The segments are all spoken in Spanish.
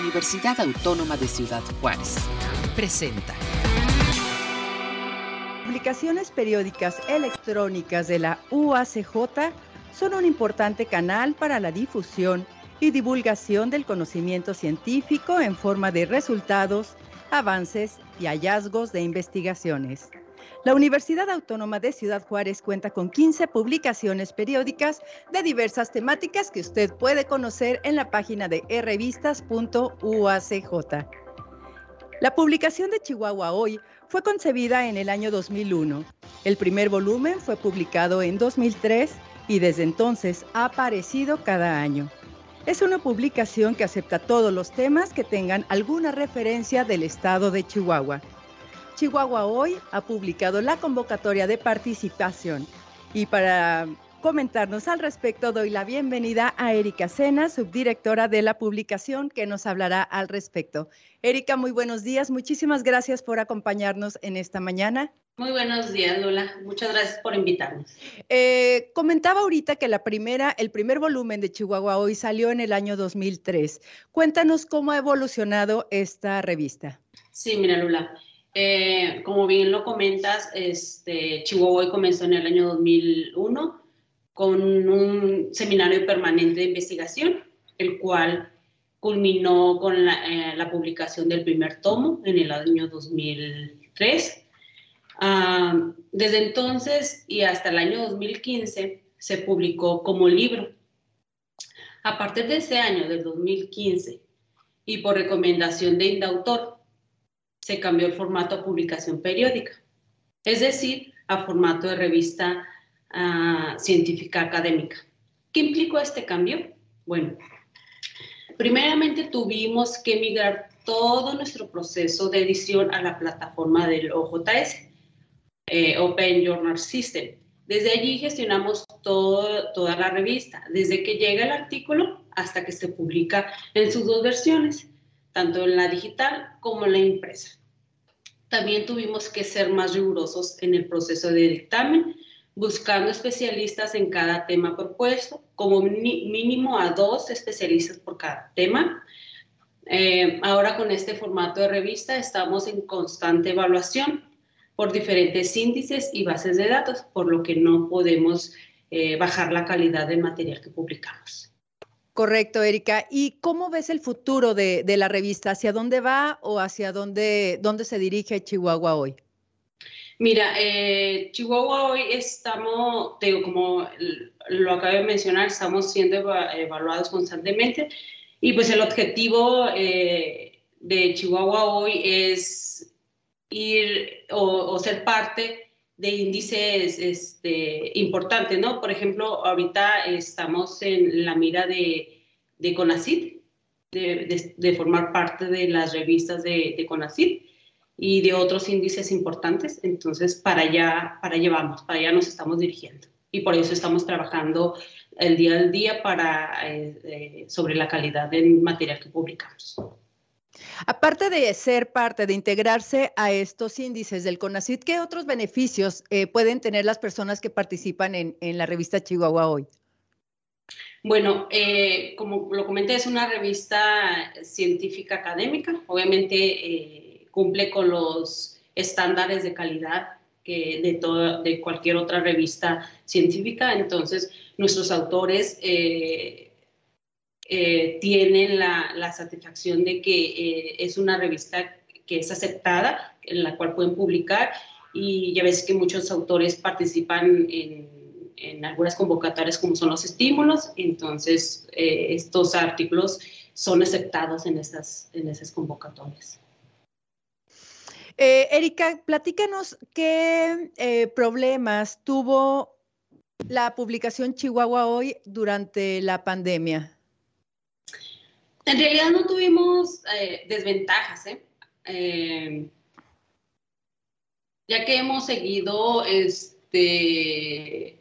Universidad Autónoma de Ciudad Juárez. Presenta. Publicaciones periódicas electrónicas de la UACJ son un importante canal para la difusión y divulgación del conocimiento científico en forma de resultados, avances y hallazgos de investigaciones. La Universidad Autónoma de Ciudad Juárez cuenta con 15 publicaciones periódicas de diversas temáticas que usted puede conocer en la página de revistas.uacj. La publicación de Chihuahua Hoy fue concebida en el año 2001. El primer volumen fue publicado en 2003 y desde entonces ha aparecido cada año. Es una publicación que acepta todos los temas que tengan alguna referencia del estado de Chihuahua. Chihuahua Hoy ha publicado la convocatoria de participación. Y para comentarnos al respecto, doy la bienvenida a Erika Sena, subdirectora de la publicación, que nos hablará al respecto. Erika, muy buenos días. Muchísimas gracias por acompañarnos en esta mañana. Muy buenos días, Lola. Muchas gracias por invitarnos. Eh, comentaba ahorita que la primera, el primer volumen de Chihuahua Hoy salió en el año 2003. Cuéntanos cómo ha evolucionado esta revista. Sí, mira, Lola. Eh, como bien lo comentas, este, Chihuahua comenzó en el año 2001 con un seminario permanente de investigación, el cual culminó con la, eh, la publicación del primer tomo en el año 2003. Ah, desde entonces y hasta el año 2015 se publicó como libro. A partir de ese año, del 2015, y por recomendación de Indautor, se cambió el formato a publicación periódica, es decir, a formato de revista uh, científica académica. ¿Qué implicó este cambio? Bueno, primeramente tuvimos que migrar todo nuestro proceso de edición a la plataforma del OJS, eh, Open Journal System. Desde allí gestionamos toda la revista, desde que llega el artículo hasta que se publica en sus dos versiones tanto en la digital como en la impresa. También tuvimos que ser más rigurosos en el proceso de dictamen, buscando especialistas en cada tema propuesto, como mínimo a dos especialistas por cada tema. Eh, ahora con este formato de revista estamos en constante evaluación por diferentes índices y bases de datos, por lo que no podemos eh, bajar la calidad del material que publicamos. Correcto, Erika. ¿Y cómo ves el futuro de, la revista? ¿Hacia dónde va o hacia dónde, dónde se dirige Chihuahua hoy? Mira, eh, Chihuahua hoy estamos, digo, como lo acabo de mencionar, estamos siendo evaluados constantemente y pues el objetivo eh, de Chihuahua hoy es ir o, ser parte de índices este, importantes, ¿no? Por ejemplo, ahorita estamos en la mira de, de CONACYT, de, formar parte de las revistas de, de CONACYT y de otros índices importantes. Entonces, para allá, para allá vamos, para allá nos estamos dirigiendo. Y por eso estamos trabajando el día al día para, eh, eh, sobre la calidad del material que publicamos. Aparte de ser parte, de integrarse a estos índices del CONACYT, ¿qué otros beneficios eh, pueden tener las personas que participan en, la revista Chihuahua hoy? Bueno, eh, como lo comenté, es una revista científica académica. Obviamente eh, cumple con los estándares de calidad que de, de cualquier otra revista científica. Entonces, nuestros autores tienen la, satisfacción de que eh, es una revista que es aceptada, en la cual pueden publicar y ya ves que muchos autores participan en, algunas convocatorias como son los estímulos, entonces eh, estos artículos son aceptados en esas convocatorias. Erika, platícanos qué problemas tuvo la publicación Chihuahua hoy durante la pandemia. En realidad no tuvimos eh, desventajas, ¿eh? ¿eh? ya que hemos seguido este,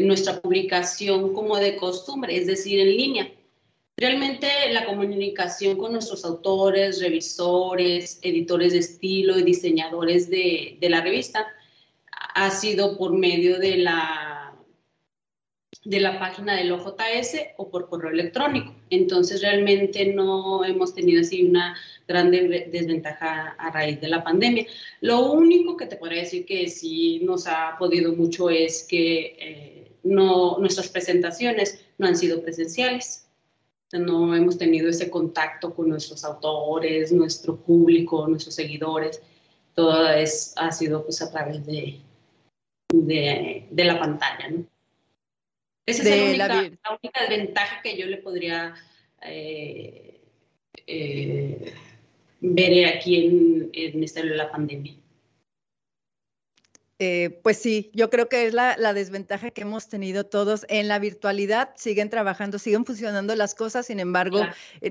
nuestra publicación como de costumbre, es decir, en línea. Realmente la comunicación con nuestros autores, revisores, editores de estilo y diseñadores de la revista ha sido por medio de la de la página del OJS o por correo electrónico. Entonces realmente no hemos tenido así una gran desventaja a raíz de la pandemia. Lo único que te podría decir que sí nos ha podido mucho es que eh, no, nuestras presentaciones no han sido presenciales. No hemos tenido ese contacto con nuestros autores, nuestro público, nuestros seguidores. Todo es, ha sido pues a través de, de, de la pantalla, ¿no? Esa es la, única, desventaja que yo le podría eh, eh, ver aquí en, en este, la pandemia. Eh, pues sí, yo creo que es la, desventaja que hemos tenido todos en la virtualidad. Siguen trabajando, siguen funcionando las cosas, sin embargo,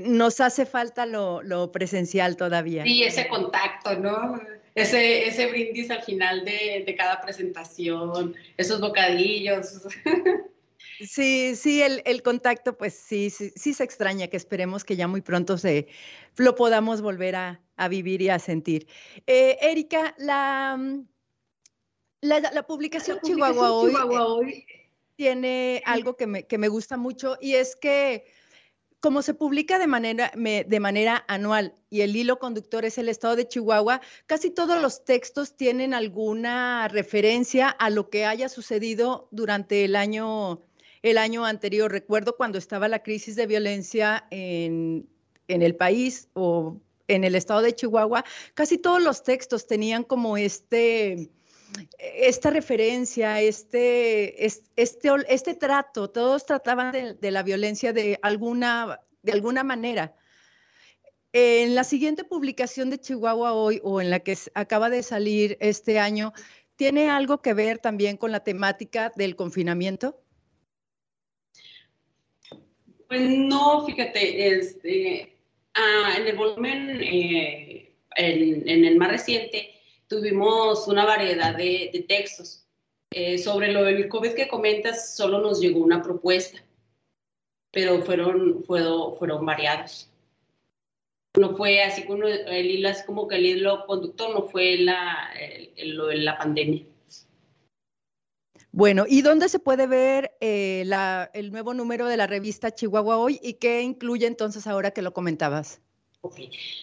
nos hace falta lo, presencial todavía. Sí, ese contacto, ¿no? Ese, ese brindis al final de, de cada presentación, esos bocadillos. Sí, sí, el, contacto, pues sí, sí, sí, se extraña, que esperemos que ya muy pronto se lo podamos volver a, vivir y a sentir. Eh, Erika, la, mm, la, publicación, Chihuahua, hoy, tiene algo que me, que me gusta mucho y es que como se publica de manera, de manera anual y el hilo conductor es el estado de Chihuahua, casi todos los textos tienen alguna referencia a lo que haya sucedido durante el año el año anterior. Recuerdo cuando estaba la crisis de violencia en, el país o en el estado de Chihuahua, casi todos los textos tenían como este, esta referencia, este, este, este trato, todos trataban de, la violencia de alguna, de alguna manera. En la siguiente publicación de Chihuahua hoy o en la que acaba de salir este año, ¿tiene algo que ver también con la temática del confinamiento? Pues no, fíjate, este, ah, en el volumen, eh, en, el más reciente, tuvimos una variedad de, textos. Eh, sobre lo del COVID que comentas, solo nos llegó una propuesta, pero fueron, fueron, variados. No fue así como el hilo, así como que el hilo conductor no fue la, lo de la pandemia. Bueno, ¿y dónde se puede ver eh, el nuevo número de la revista Chihuahua Hoy y qué incluye entonces ahora que lo comentabas?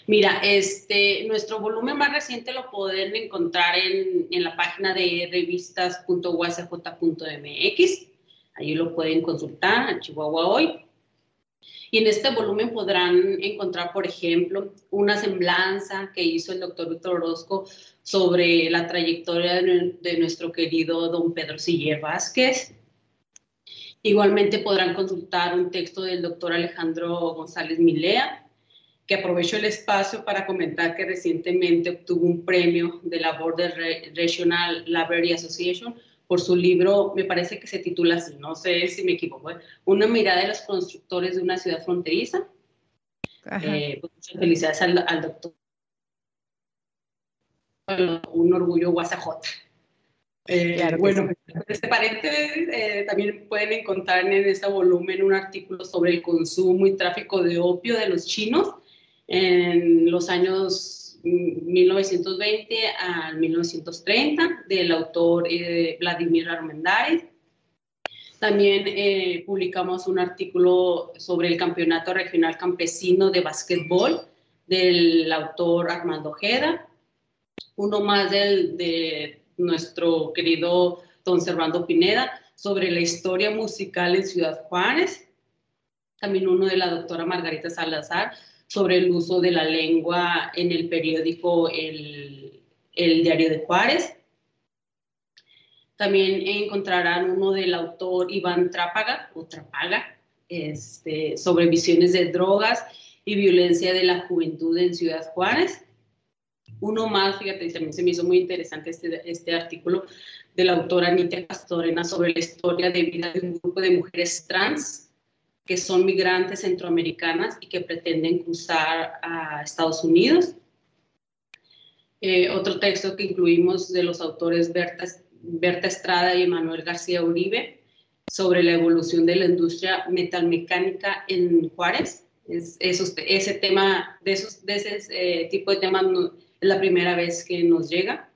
Mira, este, nuestro volumen más reciente lo pueden encontrar en, la página de revistas.uacj.mx. Ahí lo pueden consultar, a Chihuahua Hoy. En este volumen podrán encontrar, por ejemplo, una semblanza que hizo el doctor Víctor Orozco sobre la trayectoria de, nuestro querido don Pedro Siller Vázquez. Igualmente podrán consultar un texto del doctor Alejandro González Milea, que aprovecho el espacio para comentar que recientemente obtuvo un premio de la Border Regional Library Association por su libro, me parece que se titula así, no sé si me equivoco, ¿eh? Una mirada de los constructores de una ciudad fronteriza. Eh, pues, muchas felicidades al doctor un orgullo guasajota. Eh, bueno, este paréntesis también pueden encontrar en este volumen un artículo sobre el consumo y tráfico de opio de los chinos en los años 1920 al 1930 del autor eh, Vladimir Armendáriz. También eh, publicamos un artículo sobre el Campeonato Regional Campesino de Básquetbol del autor Armando Ojeda uno más del, de nuestro querido don Servando Pineda sobre la historia musical en Ciudad Juárez, también uno de la doctora Margarita Salazar sobre el uso de la lengua en el periódico El, el Diario de Juárez. También encontrarán uno del autor Iván Trápaga, o Trapaga, este, sobre visiones de drogas y violencia de la juventud en Ciudad Juárez. Uno más, fíjate, también se me hizo muy interesante este, este artículo de la autora Anita Castorena sobre la historia de vida de un grupo de mujeres trans que son migrantes centroamericanas y que pretenden cruzar a Estados Unidos. Eh, otro texto que incluimos de los autores Berta, Estrada y Manuel García Uribe sobre la evolución de la industria metalmecánica en Juárez. Es, ese tema, de, esos, de ese eh, tipo de temas es la primera vez que nos llega.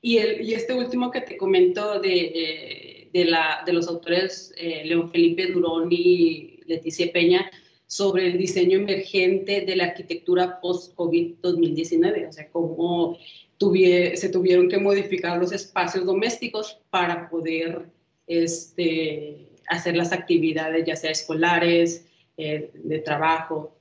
Y, el, y este último que te comento de, de, la, de los autores eh, León Felipe Durón y Leticia Peña sobre el diseño emergente de la arquitectura post-COVID 2019, o sea, cómo se tuvieron que modificar los espacios domésticos para poder este, hacer las actividades, ya sea escolares, eh, de trabajo,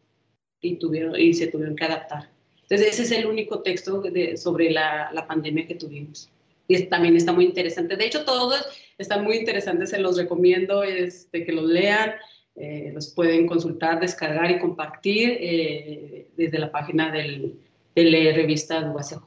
y, tuvieron, y se tuvieron que adaptar. Entonces, ese es el único texto sobre la, la pandemia que tuvimos. Y también está muy interesante. De hecho, todos están muy interesantes, se los recomiendo este, que los lean. Eh, los pueden consultar, descargar y compartir eh, desde la página del, de revista UACJ.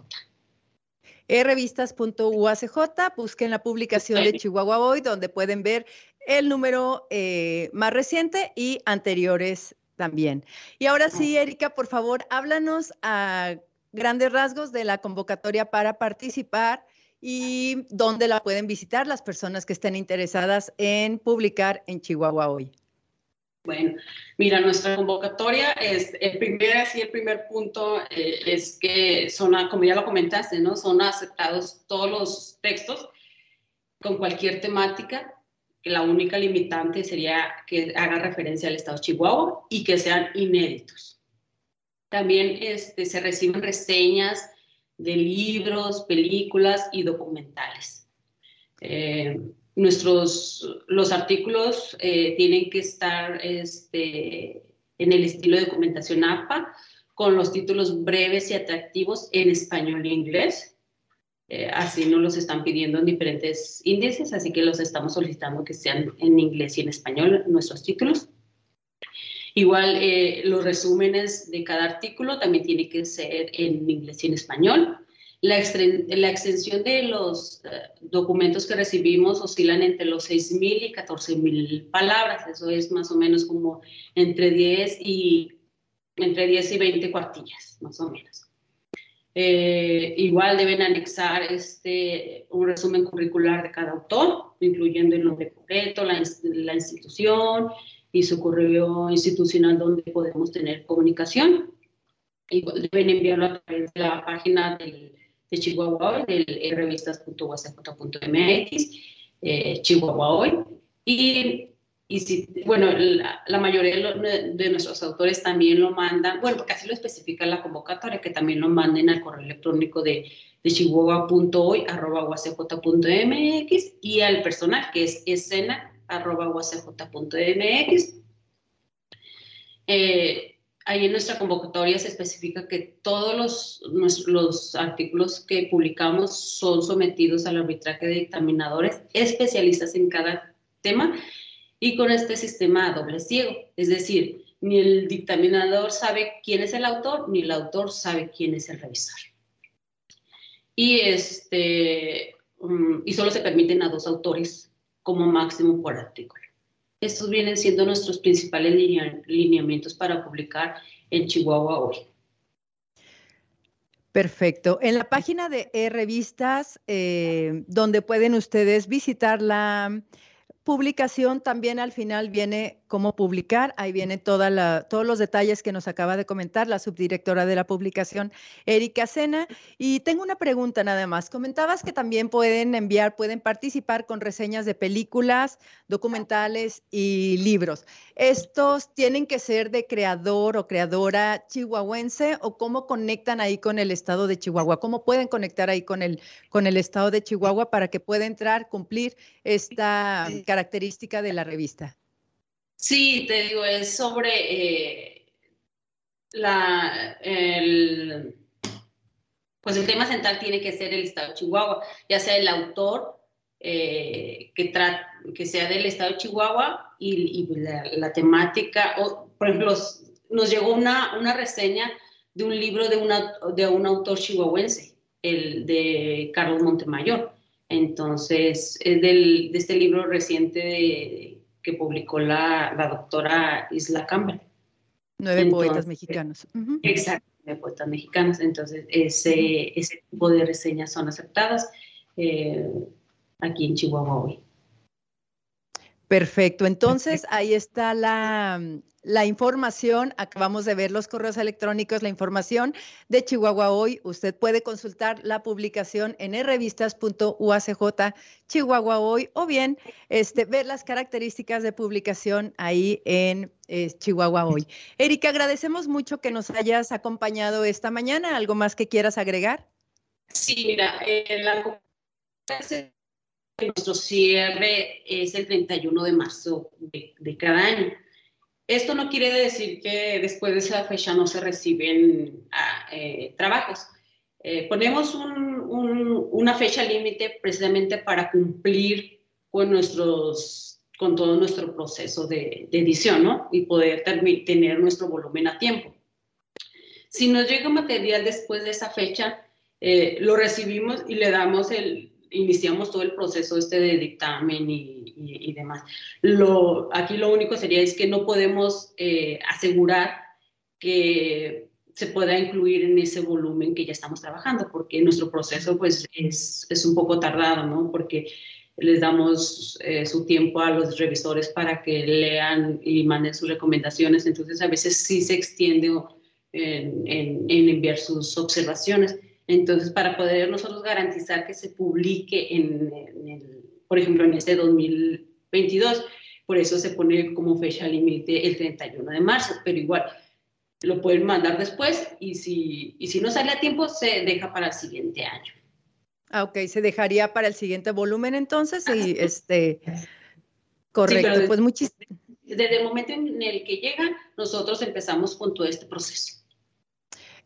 revistas.uacj, busquen la publicación de Chihuahua Hoy, donde pueden ver el número eh, más reciente y anteriores también. Y ahora sí, Erika, por favor, háblanos a grandes rasgos de la convocatoria para participar y dónde la pueden visitar las personas que estén interesadas en publicar en Chihuahua hoy. Bueno, mira, nuestra convocatoria es el primer, así el primer punto eh, es que son, como ya lo comentaste, ¿no? Son aceptados todos los textos con cualquier temática. La única limitante sería que haga referencia al estado de Chihuahua y que sean inéditos. También este, se reciben reseñas de libros, películas y documentales. Eh, nuestros, los artículos eh, tienen que estar este, en el estilo de documentación APA, con los títulos breves y atractivos en español e inglés. Eh, así nos los están pidiendo en diferentes índices, así que los estamos solicitando que sean en inglés y en español nuestros títulos. Igual eh, los resúmenes de cada artículo también tienen que ser en inglés y en español. La, la extensión de los eh, documentos que recibimos oscilan entre los 6.000 y 14.000 palabras. Eso es más o menos como entre 10 y, entre 10 y 20 cuartillas, más o menos. Eh, igual deben anexar este, un resumen curricular de cada autor, incluyendo el nombre completo, la, la institución y su correo institucional donde podemos tener comunicación. Igual deben enviarlo a través de la página del de Chihuahua Hoy, del revistas.wacj.mx, eh, Chihuahua Hoy. Y, y si, bueno, la, mayoría de, nuestros autores también lo mandan, bueno, porque así lo especifica la convocatoria, que también lo manden al correo electrónico de, de chihuahua.hoy.mx y al personal, que es escena.mx. Eh, ahí en nuestra convocatoria se especifica que todos los, los artículos que publicamos son sometidos al arbitraje de dictaminadores especialistas en cada tema y con este sistema doble ciego. Es decir, ni el dictaminador sabe quién es el autor, ni el autor sabe quién es el revisor. Y, este, mm, y solo se permiten a dos autores como máximo por artículo. Estos vienen siendo nuestros principales lineamientos para publicar en Chihuahua hoy. Perfecto. En la página de e revistas, eh, donde pueden ustedes visitar la publicación, también al final viene cómo publicar. Ahí viene toda la, todos los detalles que nos acaba de comentar la subdirectora de la publicación, Erika Sena. Y tengo una pregunta nada más. Comentabas que también pueden enviar, pueden participar con reseñas de películas, documentales y libros. ¿Estos tienen que ser de creador o creadora chihuahuense o cómo conectan ahí con el estado de Chihuahua? ¿Cómo pueden conectar ahí con el, con el estado de Chihuahua para que pueda entrar, cumplir esta característica de la revista? Sí, te digo, es sobre eh, la, el, pues el tema central tiene que ser el Estado de Chihuahua, ya sea el autor eh, que, que sea del Estado de Chihuahua y, la, temática, o, por ejemplo, nos llegó una, una reseña de un libro de, una, de un autor chihuahuense, el de Carlos Montemayor. Entonces, es del, de este libro reciente de, que publicó la, doctora Isla Campbell. Nueve poetas mexicanos. Exacto, nueve poetas mexicanos. Entonces, ese, ese tipo de reseñas son aceptadas eh, aquí en Chihuahua hoy. Perfecto, entonces ahí está la, la información, acabamos de ver los correos electrónicos, la información de Chihuahua Hoy. Usted puede consultar la publicación en revistas.uacj Chihuahua Hoy o bien este, ver las características de publicación ahí en eh, Chihuahua Hoy. Erika, agradecemos mucho que nos hayas acompañado esta mañana. ¿Algo más que quieras agregar? Sí, mira, eh, la nuestro cierre es el 31 de marzo de cada año. Esto no quiere decir que después de esa fecha no se reciben ah, eh, trabajos. Eh, ponemos una fecha límite precisamente para cumplir con, nuestros, con todo nuestro proceso de, edición ¿no? y poder tener nuestro volumen a tiempo. Si nos llega material después de esa fecha, eh, lo recibimos y le damos el, iniciamos todo el proceso este de dictamen y, demás. Lo, aquí lo único sería es que no podemos eh, asegurar que se pueda incluir en ese volumen que ya estamos trabajando, porque nuestro proceso pues es, es un poco tardado, ¿no? Porque les damos eh, su tiempo a los revisores para que lean y manden sus recomendaciones, entonces a veces sí se extiende en, en, en enviar sus observaciones. Entonces, para poder nosotros garantizar que se publique en, el, por ejemplo, en este 2022, por eso se pone como fecha límite el 31 de marzo, pero igual lo pueden mandar después y si, y si no sale a tiempo, se deja para el siguiente año. Ah, ok, se dejaría para el siguiente volumen entonces y este, correcto, pues muchísimo. Desde el momento en el que llega, nosotros empezamos con todo este proceso.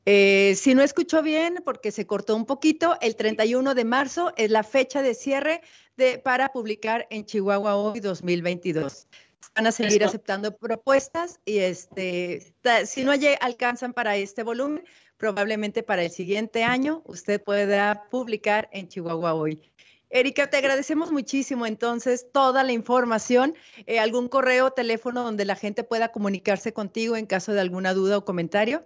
Eh, si no escucho bien, porque se cortó un poquito, el 31 de marzo es la fecha de cierre de, para publicar en Chihuahua Hoy 2022. Van a seguir aceptando propuestas y este, si no alcanzan para este volumen, probablemente para el siguiente año usted pueda publicar en Chihuahua Hoy. Erika, te agradecemos muchísimo entonces toda la información. Eh, ¿Algún correo, teléfono donde la gente pueda comunicarse contigo en caso de alguna duda o comentario?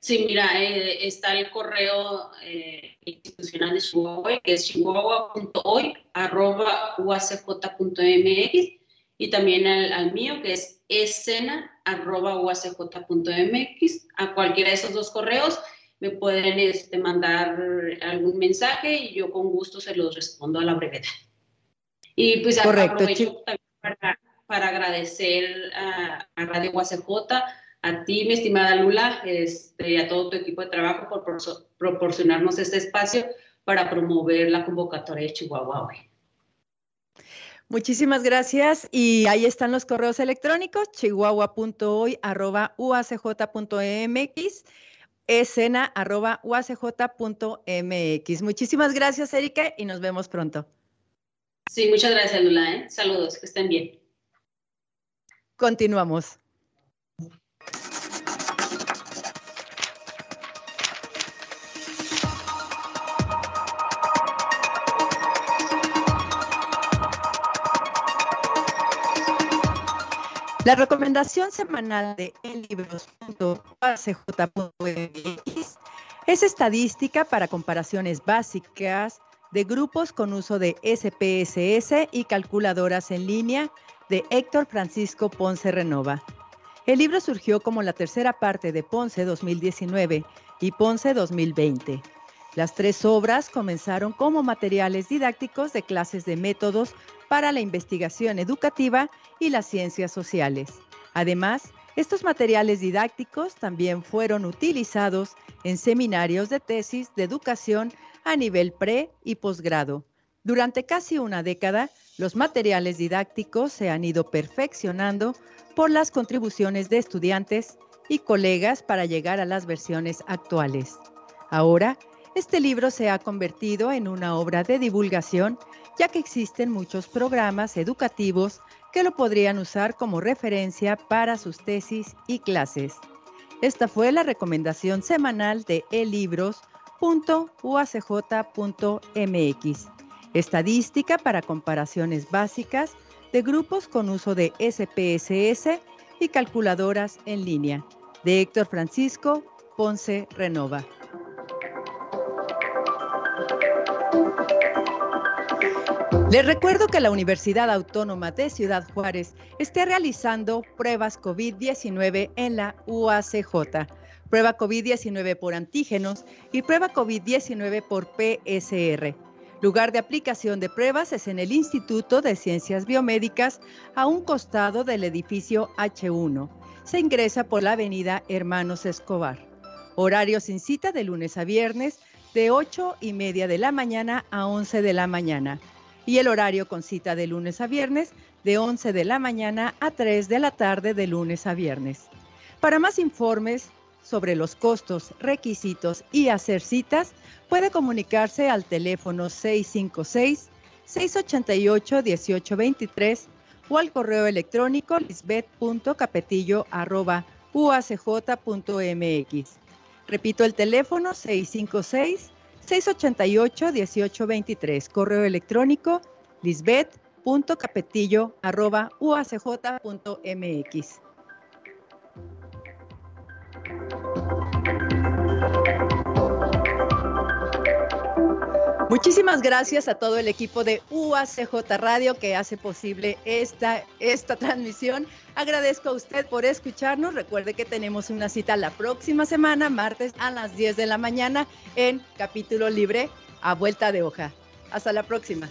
Sí, mira, eh, está el correo eh, institucional de Chihuahua, que es chihuahua.hoy.uacj.mx y también al, mío, que es escena.uacj.mx. A cualquiera de esos dos correos me pueden este, mandar algún mensaje y yo con gusto se los respondo a la brevedad. Y pues aprovecho también para, para agradecer a, a Radio UACJ a ti, mi estimada Lula, este, y a todo tu equipo de trabajo por proporcionarnos este espacio para promover la convocatoria de Chihuahua hoy. Muchísimas gracias y ahí están los correos electrónicos chihuahua.hoy@uacj.mx escena.uacj.mx. Muchísimas gracias, Erika, y nos vemos pronto. Sí, muchas gracias, Lula. ¿eh? Saludos, que estén bien. Continuamos. La recomendación semanal de enlibros.acj.mx es estadística para comparaciones básicas de grupos con uso de SPSS y calculadoras en línea de Héctor Francisco Ponce Renova. El libro surgió como la tercera parte de Ponce 2019 y Ponce 2020. Las tres obras comenzaron como materiales didácticos de clases de métodos para la investigación educativa y las ciencias sociales. Además, estos materiales didácticos también fueron utilizados en seminarios de tesis de educación a nivel pre y posgrado. Durante casi una década, los materiales didácticos se han ido perfeccionando por las contribuciones de estudiantes y colegas para llegar a las versiones actuales. Ahora, este libro se ha convertido en una obra de divulgación ya que existen muchos programas educativos que lo podrían usar como referencia para sus tesis y clases. Esta fue la recomendación semanal de elibros.uacj.mx. Estadística para comparaciones básicas de grupos con uso de SPSS y calculadoras en línea, de Héctor Francisco Ponce Renova. Les recuerdo que la Universidad Autónoma de Ciudad Juárez está realizando pruebas COVID-19 en la UACJ. Prueba COVID-19 por antígenos y prueba COVID-19 por PSR. Lugar de aplicación de pruebas es en el Instituto de Ciencias Biomédicas a un costado del edificio H1. Se ingresa por la avenida Hermanos Escobar. Horario sin cita de lunes a viernes de 8 y media de la mañana a 11 de la mañana y el horario con cita de lunes a viernes de 11 de la mañana a 3 de la tarde de lunes a viernes. Para más informes sobre los costos, requisitos y hacer citas, puede comunicarse al teléfono 656-688-1823 o al correo electrónico lisbeth.capetillo.uacj.mx. Repito el teléfono 656 688-1823. Correo electrónico lisbeth.capetillo.uacj.mx. Muchísimas gracias a todo el equipo de UACJ Radio que hace posible esta, esta transmisión. Agradezco a usted por escucharnos. Recuerde que tenemos una cita la próxima semana, martes a las 10 de la mañana, en capítulo libre a vuelta de hoja. Hasta la próxima.